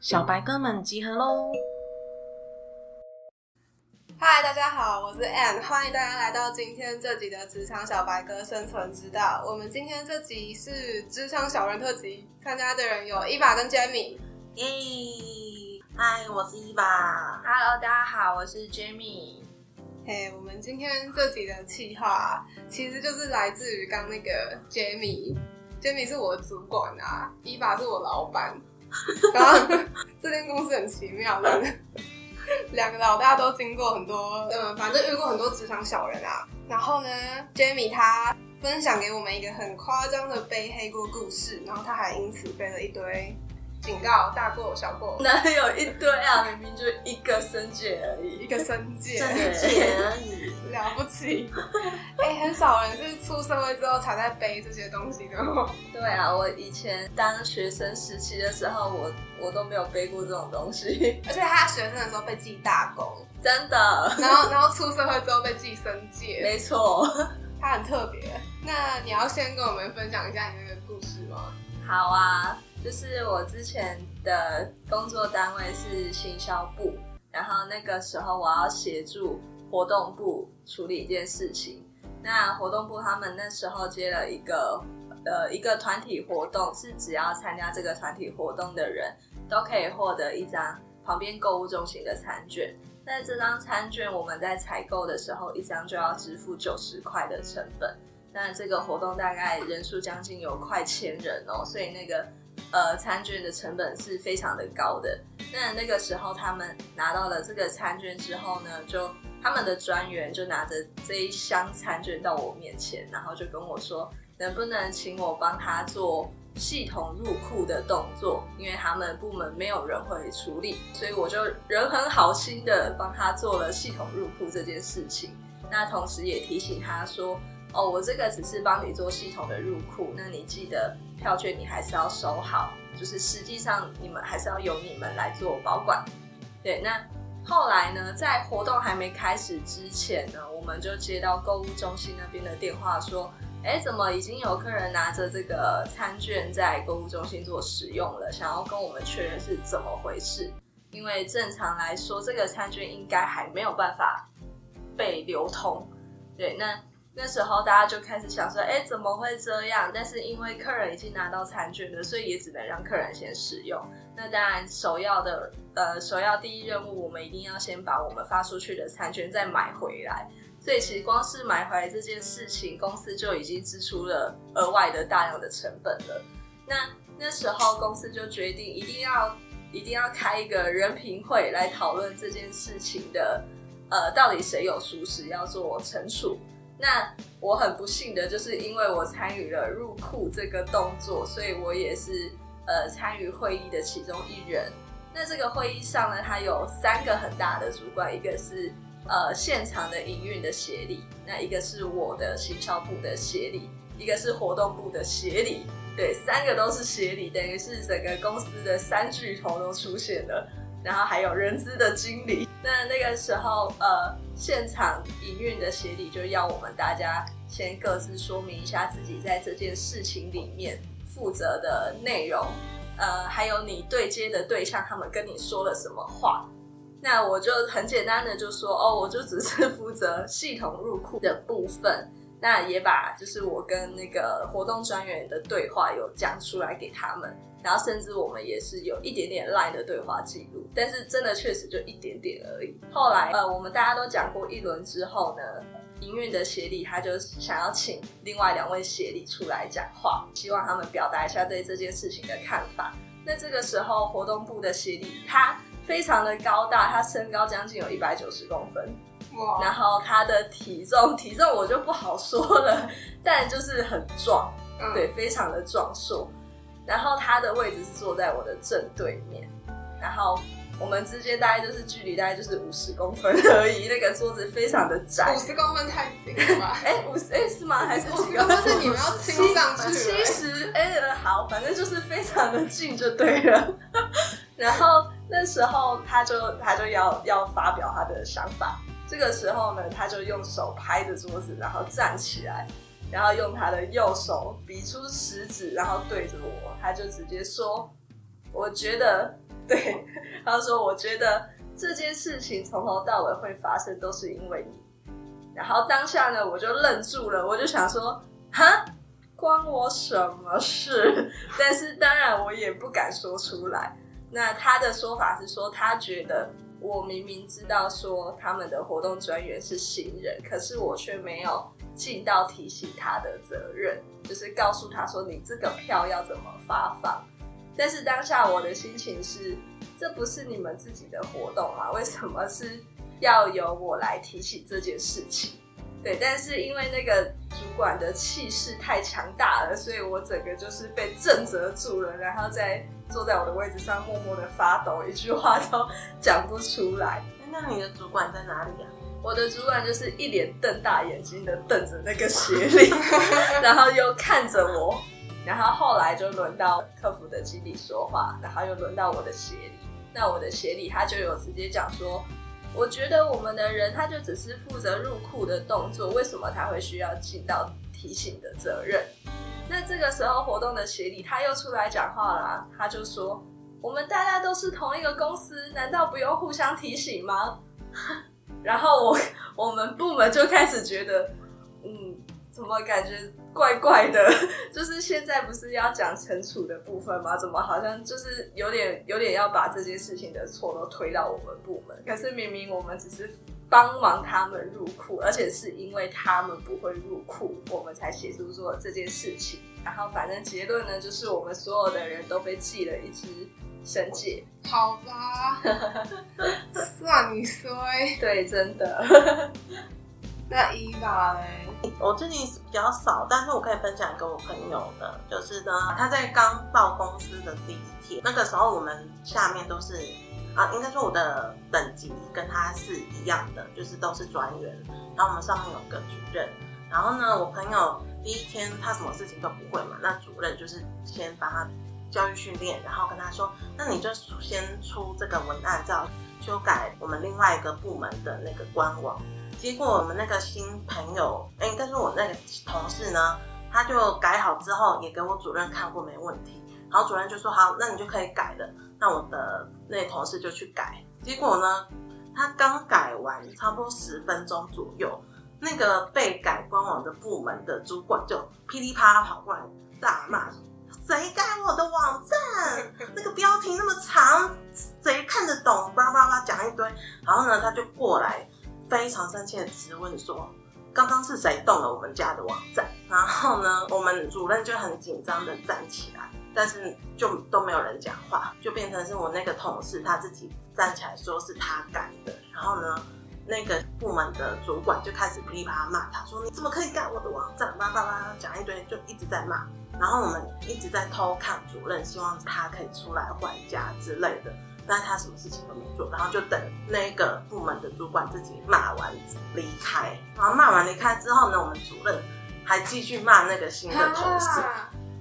小白哥们集合喽！嗨，大家好，我是 Ann，欢迎大家来到今天这集的《职场小白哥生存之道》。我们今天这集是职场小人特辑，参加的人有伊娃跟 Jamie。耶！嗨，我是伊娃。Hello，大家好，我是 Jamie。嘿，我们今天这集的企划其实就是来自于刚那个 Jamie，Jamie 是我的主管啊，伊娃是我老板。然后这间公司很奇妙，两个两个老大都经过很多，嗯，反正遇过很多职场小人啊。然后呢，Jamie 他分享给我们一个很夸张的背黑锅故事，然后他还因此背了一堆警告，大过小过，哪有一堆啊？明明就一个生界而已，一个生界，正解而已。了不起。哎、很少人是出社会之后才在背这些东西的哦。对啊，我以前当学生时期的时候，我我都没有背过这种东西，而且他学生的时候被记大功，真的，然后然后出社会之后被记生界，没错。他很特别。那你要先跟我们分享一下你那个故事吗？好啊，就是我之前的工作单位是行销部，然后那个时候我要协助活动部处理一件事情。那活动部他们那时候接了一个呃一个团体活动，是只要参加这个团体活动的人都可以获得一张旁边购物中心的餐券。那这张餐券我们在采购的时候，一张就要支付九十块的成本。那这个活动大概人数将近有快千人哦，所以那个呃餐券的成本是非常的高的。那那个时候他们拿到了这个餐券之后呢，就他们的专员就拿着这一箱餐券到我面前，然后就跟我说，能不能请我帮他做系统入库的动作？因为他们部门没有人会处理，所以我就人很好心的帮他做了系统入库这件事情。那同时也提醒他说。哦，我这个只是帮你做系统的入库，那你记得票券你还是要收好，就是实际上你们还是要由你们来做保管。对，那后来呢，在活动还没开始之前呢，我们就接到购物中心那边的电话说，哎，怎么已经有客人拿着这个餐券在购物中心做使用了，想要跟我们确认是怎么回事？因为正常来说，这个餐券应该还没有办法被流通。对，那。那时候大家就开始想说，哎，怎么会这样？但是因为客人已经拿到餐券了，所以也只能让客人先使用。那当然，首要的呃，首要第一任务，我们一定要先把我们发出去的餐券再买回来。所以其实光是买回来这件事情，公司就已经支出了额外的大量的成本了。那那时候公司就决定，一定要一定要开一个人评会来讨论这件事情的，呃，到底谁有疏失要做惩处。那我很不幸的就是因为我参与了入库这个动作，所以我也是呃参与会议的其中一人。那这个会议上呢，它有三个很大的主管，一个是呃现场的营运的协理，那一个是我的行销部的协理，一个是活动部的协理。对，三个都是协理，等于是整个公司的三巨头都出现了。然后还有人资的经理，那那个时候，呃，现场营运的协理就要我们大家先各自说明一下自己在这件事情里面负责的内容，呃，还有你对接的对象他们跟你说了什么话。那我就很简单的就说，哦，我就只是负责系统入库的部分，那也把就是我跟那个活动专员的对话有讲出来给他们。然后甚至我们也是有一点点赖的对话记录，但是真的确实就一点点而已。后来呃，我们大家都讲过一轮之后呢，营运的协理他就想要请另外两位协理出来讲话，希望他们表达一下对这件事情的看法。那这个时候活动部的协理他非常的高大，他身高将近有一百九十公分，然后他的体重体重我就不好说了，但就是很壮，嗯对，非常的壮硕。然后他的位置是坐在我的正对面，然后我们之间大概就是距离大概就是五十公分而已，那个桌子非常的窄五。十公分太近了吧？哎，五十哎是吗？还是五十公分是你们要亲上去七十哎好，反正就是非常的近就对了。然后那时候他就他就要要发表他的想法，这个时候呢，他就用手拍着桌子，然后站起来，然后用他的右手比出食指，然后对着我，他就直接说：“我觉得，对，他说我觉得这件事情从头到尾会发生，都是因为你。”然后当下呢，我就愣住了，我就想说：“哈，关我什么事？”但是当然我也不敢说出来。那他的说法是说，他觉得我明明知道说他们的活动专员是新人，可是我却没有尽到提醒他的责任，就是告诉他说你这个票要怎么发放。但是当下我的心情是，这不是你们自己的活动吗，为什么是要由我来提起这件事情？对，但是因为那个主管的气势太强大了，所以我整个就是被震慑住了，然后再坐在我的位置上默默的发抖，一句话都讲不出来。那你的主管在哪里啊？我的主管就是一脸瞪大眼睛的瞪着那个协理，然后又看着我，然后后来就轮到客服的经理说话，然后又轮到我的协理，那我的协理他就有直接讲说。我觉得我们的人他就只是负责入库的动作，为什么他会需要尽到提醒的责任？那这个时候活动的协理他又出来讲话啦，他就说：“我们大家都是同一个公司，难道不用互相提醒吗？” 然后我 我们部门就开始觉得，怎么感觉？怪怪的，就是现在不是要讲惩处的部分吗？怎么好像就是有点有点要把这件事情的错都推到我们部门？可是明明我们只是帮忙他们入库，而且是因为他们不会入库，我们才协助做这件事情。然后反正结论呢，就是我们所有的人都被记了一支申诫。好吧，算你衰。对，真的。那伊娃嘞？我最近比较少，但是我可以分享一个我朋友的，就是呢，他在刚到公司的第一天，那个时候我们下面都是啊，应该说我的等级跟他是一样的，就是都是专员，然后我们上面有个主任，然后呢，我朋友第一天他什么事情都不会嘛，那主任就是先帮他教育训练，然后跟他说，那你就先出这个文案，照修改我们另外一个部门的那个官网。结果我们那个新朋友，哎，但是我那个同事呢，他就改好之后也给我主任看过，没问题。然后主任就说好，那你就可以改了。那我的那同事就去改。结果呢，他刚改完差不多十分钟左右，那个被改官网的部门的主管就噼里啪啦跑过来大骂：谁改我的网站？那个标题那么长，谁看得懂？叭叭叭讲一堆。然后呢，他就过来。非常生气的质问说：“刚刚是谁动了我们家的网站？”然后呢，我们主任就很紧张的站起来，但是就都没有人讲话，就变成是我那个同事他自己站起来说是他改的。然后呢，那个部门的主管就开始噼里啪啦骂他，说：“你怎么可以改我的网站？”叭叭叭讲一堆，就一直在骂。然后我们一直在偷看主任，希望他可以出来还家之类的。但是他什么事情都没做，然后就等那个部门的主管自己骂完离开，然后骂完离开之后呢，我们主任还继续骂那个新的同事，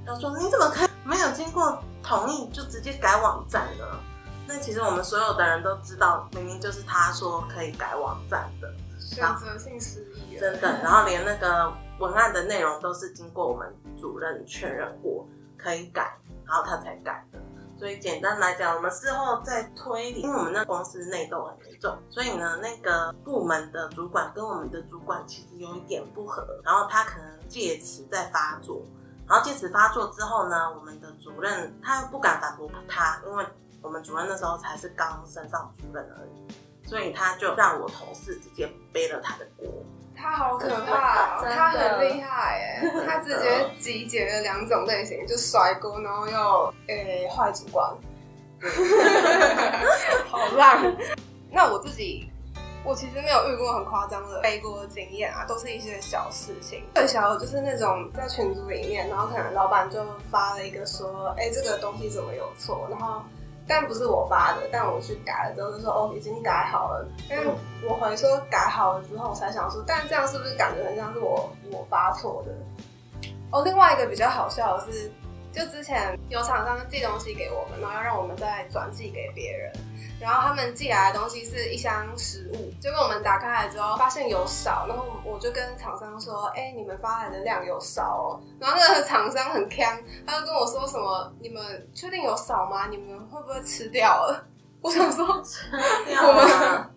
他说你怎么可以没有经过同意就直接改网站呢？那其实我们所有的人都知道，明明就是他说可以改网站的，选择性失忆，真的，然后连那个文案的内容都是经过我们主任确认过可以改，然后他才改的。所以简单来讲，我们事后再推理，因为我们那公司内斗很严重，所以呢，那个部门的主管跟我们的主管其实有一点不合，然后他可能借此在发作，然后借此发作之后呢，我们的主任他又不敢反驳他，因为我们主任那时候才是刚升上主任而已，所以他就让我同事直接背了他的锅。他好可怕，他很厉害哎！他直接集结了两种类型，就甩锅，然后又诶坏主管，好烂。那我自己，我其实没有遇过很夸张的背锅的经验啊，都是一些小事情。最小的就是那种在群组里面，然后可能老板就发了一个说，哎，这个东西怎么有错，然后。但不是我发的，但我去改了之后就说哦，已经改好了。因为我回说改好了之后，我才想说，但这样是不是感觉很像是我我发错的？哦，另外一个比较好笑的是，就之前有厂商寄东西给我们，然后要让我们再转寄给别人。然后他们寄来的东西是一箱食物，结果我们打开来之后发现有少，然后我就跟厂商说：“哎、你们发来的量有少哦。”然后那个厂商很坑，他就跟我说什么：“你们确定有少吗？你们会不会吃掉了？” 我想说，我们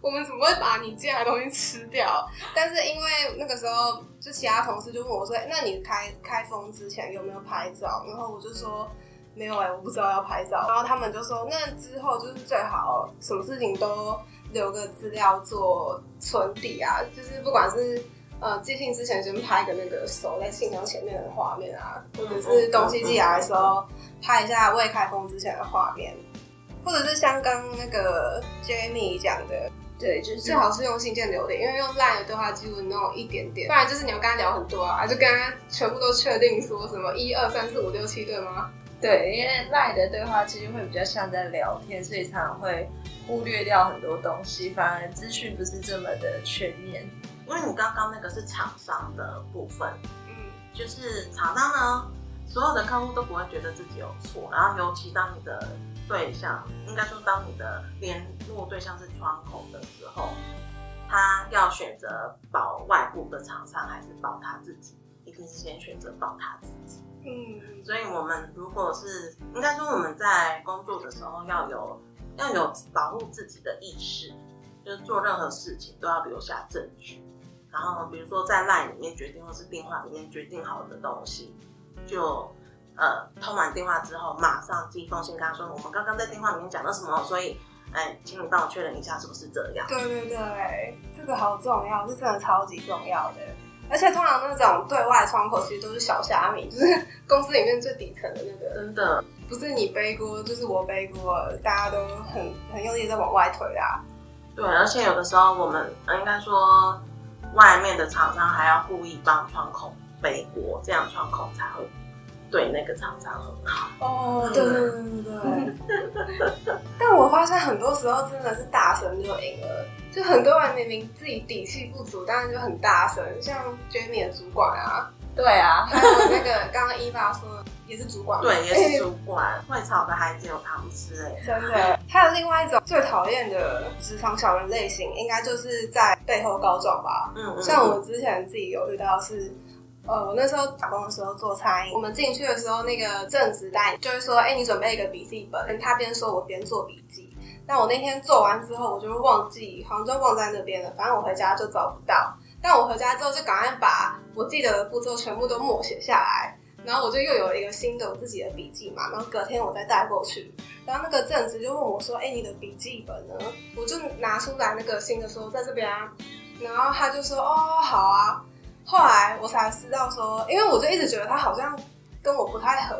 我们怎么会把你寄来的东西吃掉？但是因为那个时候，就其他同事就问我说：“那你开开封之前有没有拍照？”然后我就说：“没有哎、我不知道要拍照。”然后他们就说：“那之后就是最好什么事情都留个资料做存底啊，就是不管是。”呃，寄信之前先拍个那个手在信箱前面的画面啊，或者是东西寄来的时候拍一下未开封之前的画面，或者是像刚那个 Jamie 讲的，对，就是最好是用信件留连，因为用 LINE 的对话记录那种一点点，不然就是你要跟他聊很多啊，就跟他全部都确定说什么一二三四五六七对吗？对，因为赖的对话其实会比较像在聊天，所以常常会忽略掉很多东西，反而资讯不是这么的全面。因为你刚刚那个是厂商的部分，嗯，就是厂商呢，所有的客户都不会觉得自己有错，然后尤其当你的对象，应该说当你的联络对象是窗口的时候，他要选择保外部的厂商还是保他自己，一定是先选择保他自己。嗯，所以我们如果是应该说我们在工作的时候要有要有保护自己的意识，就是做任何事情都要留下证据。然后比如说在 LINE 里面决定，或是电话里面决定好的东西，就呃通完电话之后，马上寄一封信跟他说，我们刚刚在电话里面讲了什么，所以哎，请你帮我确认一下是不是这样。对对对，这个好重要，这真的超级重要的。而且通常那种对外窗口其实都是小虾米，就是公司里面最底层的那个，真的，不是你背锅就是我背锅，大家都很很用力在往外推啊。对，而且有的时候我们呃应该说，外面的厂商还要故意帮窗口背锅，这样窗口才会对那个厂商很好。哦，对对对对对。但我发现很多时候真的是大神就赢了，就很多人明明自己底气不足，但是就很大声，像 Jamie 的主管啊，对啊，还有那个刚刚伊爸说的也是主管，对，也是主管，会吵的孩子有糖吃哎、真的。还有另外一种最讨厌的职场小人类型，应该就是在背后告状吧。嗯嗯，像我之前自己有遇到是，呃，我那时候打工的时候做餐饮，我们进去的时候，那个正职带就会说，哎、你准备一个笔记本，他边说我边做笔记。但我那天做完之后，我就忘记，好像就忘在那边了。反正我回家就找不到。但我回家之后，就赶快把我记得的步骤全部都默写下来。然后我就又有一个新的我自己的笔记嘛，然后隔天我再带过去。然后那个正职就问我说：“哎、你的笔记本呢？”我就拿出来那个新的说在这边啊。然后他就说：“哦，好啊。”后来我才知道说，因为我就一直觉得他好像跟我不太合，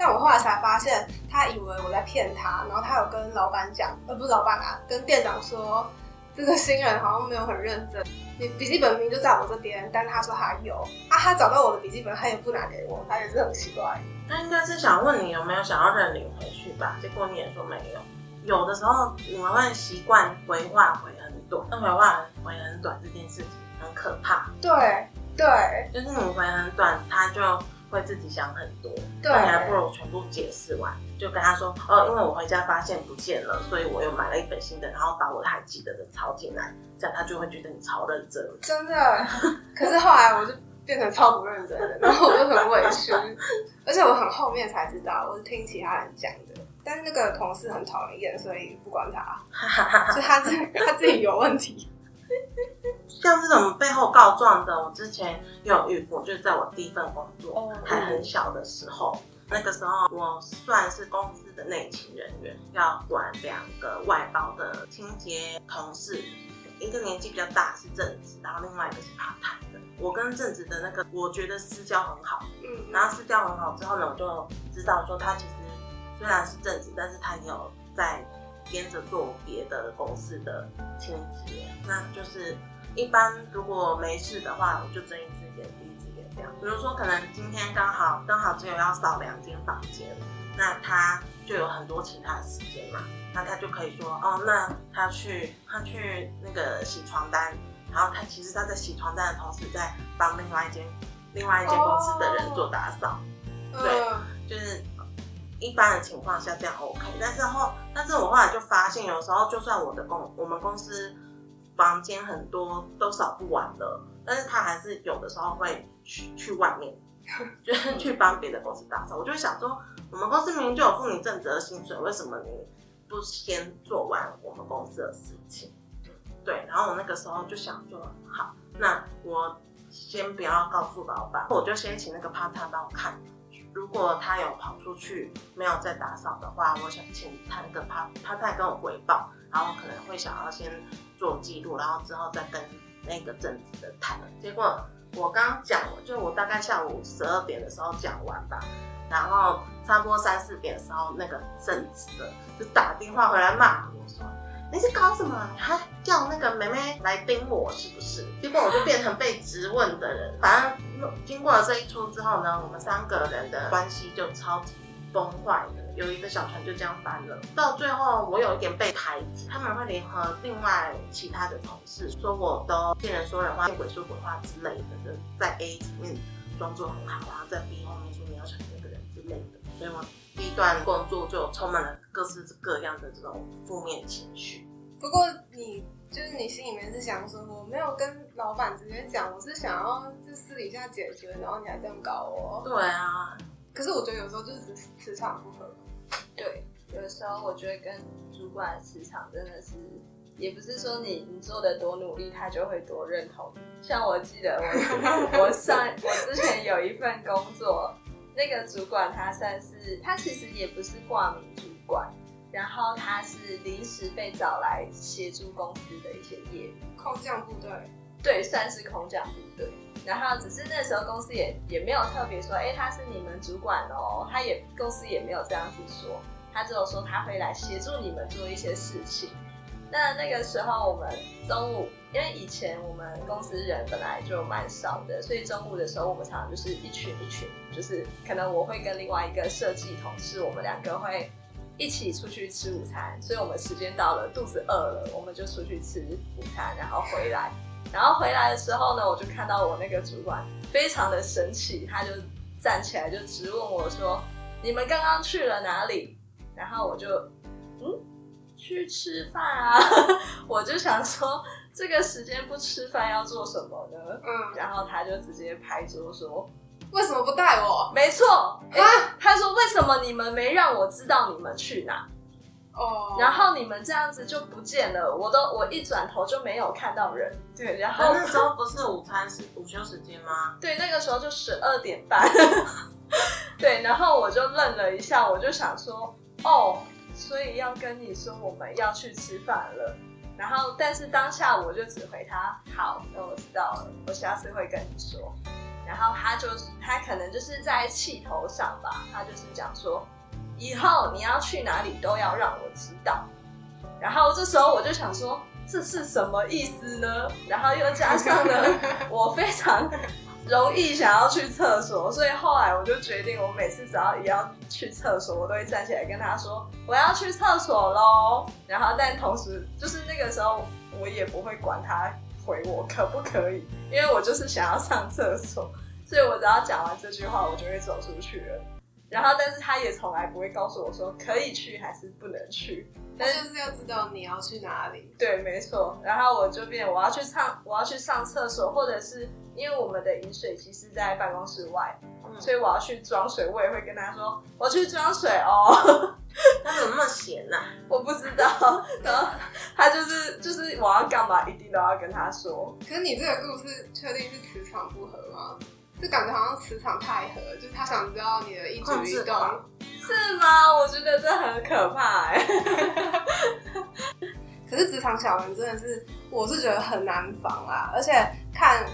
但我后来才发现，他以为我在骗他，然后他有跟老板讲，呃，不是老板啊，跟店长说，这个新人好像没有很认真，你笔记本明明就在我这边，但他说他有啊，他找到我的笔记本，他也不拿给我，他也是很奇怪。那应该是想问你有没有想要认领回去吧？结果你也说没有。有的时候你们会习惯回话回很短，那回话回很短这件事情很可怕，对对就是你回很短，他就会自己想很多。对还不如全部解释完，就跟他说哦，因为我回家发现不见了，所以我又买了一本新的，然后把我还记得的抄进来，这样他就会觉得你超认真。真的。可是后来我就变成超不认真的，然后我就很委屈，而且我很后面才知道，我是听其他人讲的。但是那个同事很讨人厌，所以不管他，就他自他自己有问题。像这种背后告状的，我之前有遇过，就是在我第一份工作哦还很小的时候，那个时候我算是公司的内勤人员，要管两个外包的清洁同事，一个年纪比较大是正职，然后另外一个是 part time 的。我跟正职的那个，我觉得私交很好，嗯，然后私交很好之后呢，我就知道说他其实虽然是正职，但是他也有在兼着做别的公司的清洁，那就是一般如果没事的话，我就睁一只眼闭一只眼这样。比如说可能今天刚好刚好只有要扫两间房间，那他就有很多其他的时间嘛，那他就可以说哦，那他去他去那个洗床单，然后他其实他在洗床单的同时在帮另外一间另外一间公司的人做打扫。对嗯就是一般的情况下这样 OK，但是后，但是我后来就发现，有时候就算我的公我们公司房间很多都扫不完了，但是他还是有的时候会去去外面，就是去帮别的公司打扫。我就想说，我们公司明明就有付你正职的薪水，为什么你不先做完我们公司的事情？对，然后我那个时候就想说，好，那我先不要告诉老板，我就先请那个 part time 帮我看。如果他有跑出去没有在打扫的话，我想请他那个 part part time 跟我回报，然后可能会想要先做记录，然后之后再跟那个正职的谈。结果我刚讲，就我大概下午十二点的时候讲完吧，然后差不多三四点的时候，那个正职的就打电话回来骂我说。你是搞什么？你还叫那个妹妹来盯我是不是？结果我就变成被质问的人。反正经过了这一出之后呢，我们三个人的关系就超级崩坏的，有一个小船就这样翻了。到最后，我有一点被排挤，他们会联合另外其他的同事说我都见人说人话、见鬼说鬼话之类的，就在 A 里面装作很好，然后在 B 后面说你要抢那个人之类的，所以我第一段工作就充满了各式各样的这种负面情绪。不过你就是你心里面是想说，我没有跟老板直接讲，我是想要就私底下解决，然后你还这样搞我。对啊，可是我觉得有时候就是磁磁场不合。对，有时候我觉得跟主管的磁场真的是，也不是说你你做的多努力，他就会多认同。像我记得我 我上我之前有一份工作，那个主管他算是他其实也不是挂名主管。然后他是临时被找来协助公司的一些业务，空降部队，对，算是空降部队。然后只是那时候公司也也没有特别说，哎，他是你们主管哦，他也公司也没有这样子说，他只有说他会来协助你们做一些事情。那那个时候我们中午，因为以前我们公司人本来就蛮少的，所以中午的时候我们常常就是一群一群，就是可能我会跟另外一个设计同事，我们两个会。一起出去吃午餐，所以我们时间到了，肚子饿了，我们就出去吃午餐，然后回来。然后回来的时候呢，我就看到我那个主管非常的生气，他就站起来就直问我说：“你们刚刚去了哪里？”然后我就嗯，去吃饭啊。我就想说，这个时间不吃饭要做什么呢？嗯，然后他就直接拍桌说。为什么不带我？没错，啊，他说为什么你们没让我知道你们去哪？哦，然后你们这样子就不见了，我都我一转头就没有看到人。对，然后那时候不是午餐时午休时间吗？对，那个时候就十二点半。对，然后我就愣了一下，我就想说，哦，所以要跟你说我们要去吃饭了。然后，但是当下我就只回他，好，那我知道了，我下次会跟你说。然后他就他可能就是在气头上吧，他就是讲说，以后你要去哪里都要让我知道。然后这时候我就想说，这是什么意思呢？然后又加上呢，我非常容易想要去厕所，所以后来我就决定，我每次只要一要去厕所，我都会站起来跟他说我要去厕所喽。然后但同时就是那个时候我也不会管他。回我可不可以？因为我就是想要上厕所，所以我只要讲完这句话，我就会走出去了。然后，但是他也从来不会告诉我说可以去还是不能去。他就是要知道你要去哪里。对，没错。然后我就变，我要去上，我要去上厕所，或者是因为我们的饮水机是在办公室外，所以我要去装水，我也会跟他说我去装水哦。他怎么那么闲呢？我不知道。然后他就是就是我要干嘛，一定都要跟他说。可是你这个故事确定是磁场不合吗？就感觉好像磁场太合，就是他想知道你的一举一动，是吗？我觉得这很可怕哎。可是职场小人真的是，我是觉得很难防啊。而且看，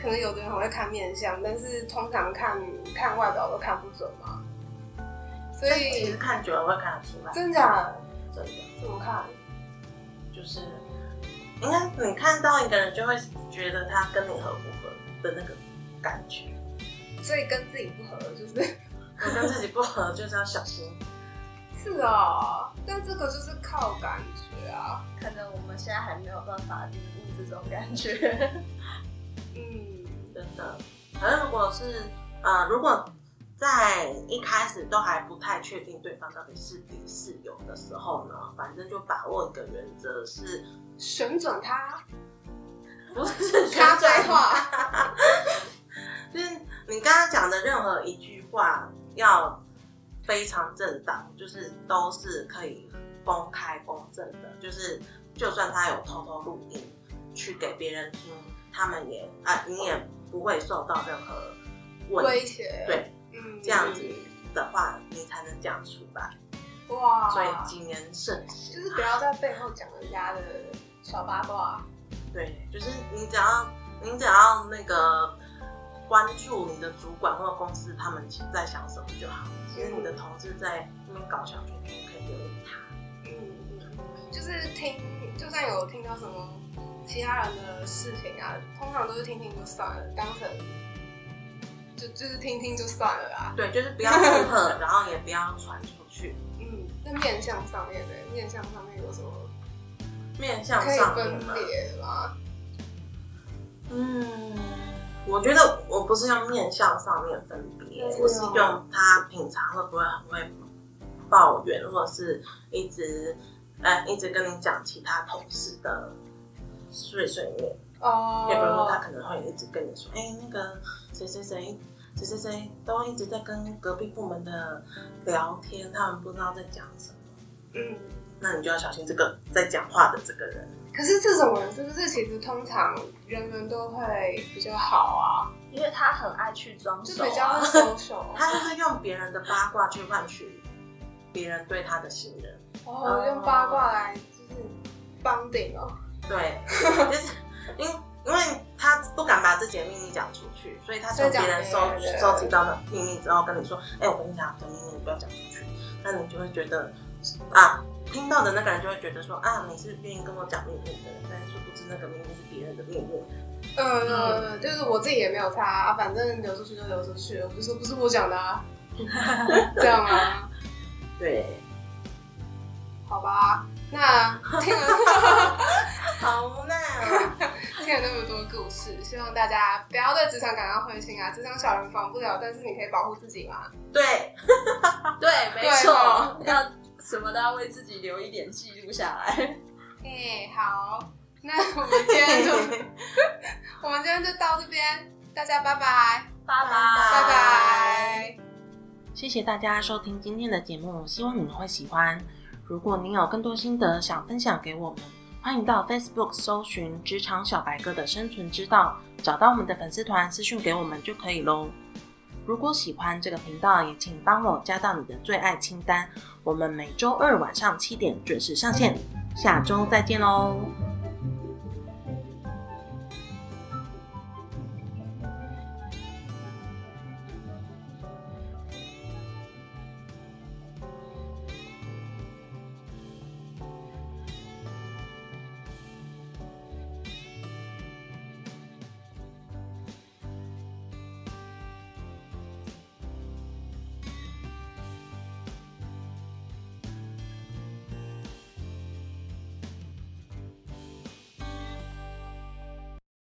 可能有的人很会看面相，但是通常看看外表都看不准嘛。所以其实看久了会看得出来，真假？真的？怎么看？就是应该你看到一个人，就会觉得他跟你合不合的那个感觉。所以跟自己不合，就是 跟自己不合，就是要小心。是啊，但这个就是靠感觉啊。可能我们现在还没有办法领悟这种感觉。嗯，真的。反正如果是啊，如果。在一开始都还不太确定对方到底是敌是友的时候呢，反正就把握一个原则是，旋转他，不是咖啡旋转话，就是你刚刚讲的任何一句话要非常正当，就是都是可以公开公正的，就是就算他有偷偷录音去给别人听，他们也啊，你也不会受到任何。威胁，对，嗯，这样子的话，你才能讲出来。哇，所以谨言慎行。就是不要在背后讲人家的小八卦，对，就是你只要你只要那个关注你的主管或者公司他们在想什么就好。其实你的同事在那边搞小圈圈，可以留意他。嗯嗯，就是听，就算有听到什么其他人的事情啊，通常都是听听就算了，当成就就是听听就算了啦。对，就是不要附和，然后也不要传出去。嗯，那面相上面的？面相上面有什么面相上面嘛，分别吗？嗯，我觉得我不是用面相上面分别，我是用他平常会不会很会抱怨，或者是一直呃一直跟你讲其他同事的碎碎念。哦也比如说他可能会一直跟你说，哎、那个谁谁谁。谁谁谁都一直在跟隔壁部门的聊天，他们不知道在讲什么，嗯，那你就要小心这个在讲话的这个人。可是这种人是不是其实通常人人都会比较好啊？因为他很爱去装熟、就比较啊，social，他就是用别人的八卦去换取别人对他的信任。哦，用八卦来就是帮顶哦。对，就是因因为他不敢把自己的秘密讲出去，所以他从别人收所以讲别人收集到的秘密之后跟你说：“哎、我跟你讲，的秘密你不要讲出去。”那你就会觉得啊，听到的那个人就会觉得说：“啊，你是愿意跟我讲秘密的人，但殊不知那个秘密是别人的秘密。嗯，就是我自己也没有差、啊，反正流出去就流出去了，我就说不是我讲的啊，这样啊，”对，好吧，那听了 好无奈哦。听了那么多故事，希望大家不要对职场感到灰心啊，职场小人防不了，但是你可以保护自己嘛。对，对，没错哦，要什么都要为自己留一点记录下来。哎、好，那我们今天就 我们今天就到这边，大家拜拜，拜拜拜拜。谢谢大家收听今天的节目，希望你们会喜欢。如果您有更多心得想分享给我们，欢迎到 Facebook 搜寻“职场小白哥的生存之道”，找到我们的粉丝团私讯给我们就可以喽。如果喜欢这个频道，也请帮我加到你的最爱清单。我们每周二晚上七点准时上线，下周再见喽，